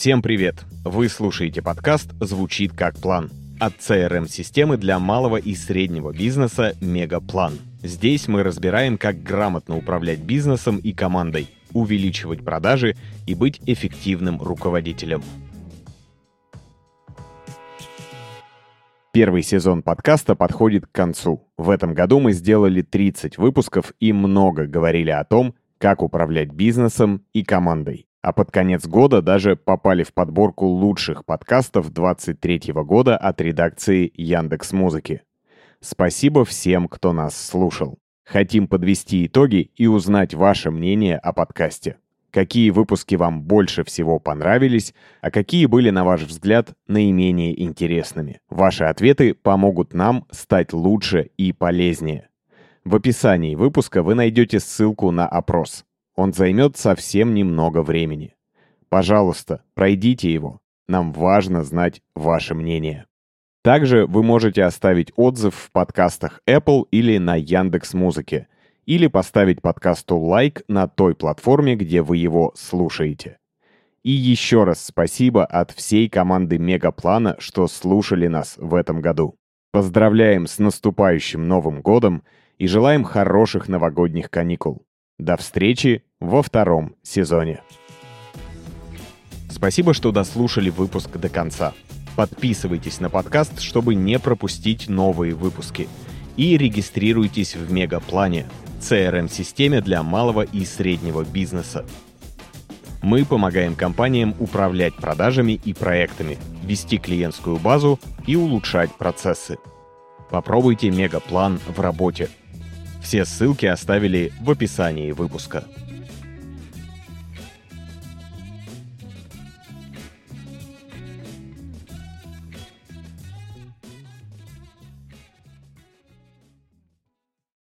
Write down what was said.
Всем привет! Вы слушаете подкаст «Звучит как план» от CRM-системы для малого и среднего бизнеса «Мегаплан». Здесь мы разбираем, как грамотно управлять бизнесом и командой, увеличивать продажи и быть эффективным руководителем. Первый сезон подкаста подходит к концу. В этом году мы сделали 30 выпусков и много говорили о том, как управлять бизнесом и командой. А под конец года даже попали в подборку лучших подкастов 23 года от редакции Яндекс Музыки. Спасибо всем, кто нас слушал. Хотим подвести итоги и узнать ваше мнение о подкасте какие выпуски вам больше всего понравились, а какие были, на ваш взгляд, наименее интересными. Ваши ответы помогут нам стать лучше и полезнее. В описании выпуска вы найдете ссылку на опрос. Он займет совсем немного времени. Пожалуйста, пройдите его. Нам важно знать ваше мнение. Также вы можете оставить отзыв в подкастах Apple или на Яндекс Музыке – или поставить подкасту лайк на той платформе, где вы его слушаете. И еще раз спасибо от всей команды Мегаплана, что слушали нас в этом году. Поздравляем с наступающим Новым годом и желаем хороших новогодних каникул. До встречи во втором сезоне. Спасибо, что дослушали выпуск до конца. Подписывайтесь на подкаст, чтобы не пропустить новые выпуски. И регистрируйтесь в Мегаплане – CRM-системе для малого и среднего бизнеса. Мы помогаем компаниям управлять продажами и проектами, вести клиентскую базу и улучшать процессы. Попробуйте мегаплан в работе. Все ссылки оставили в описании выпуска.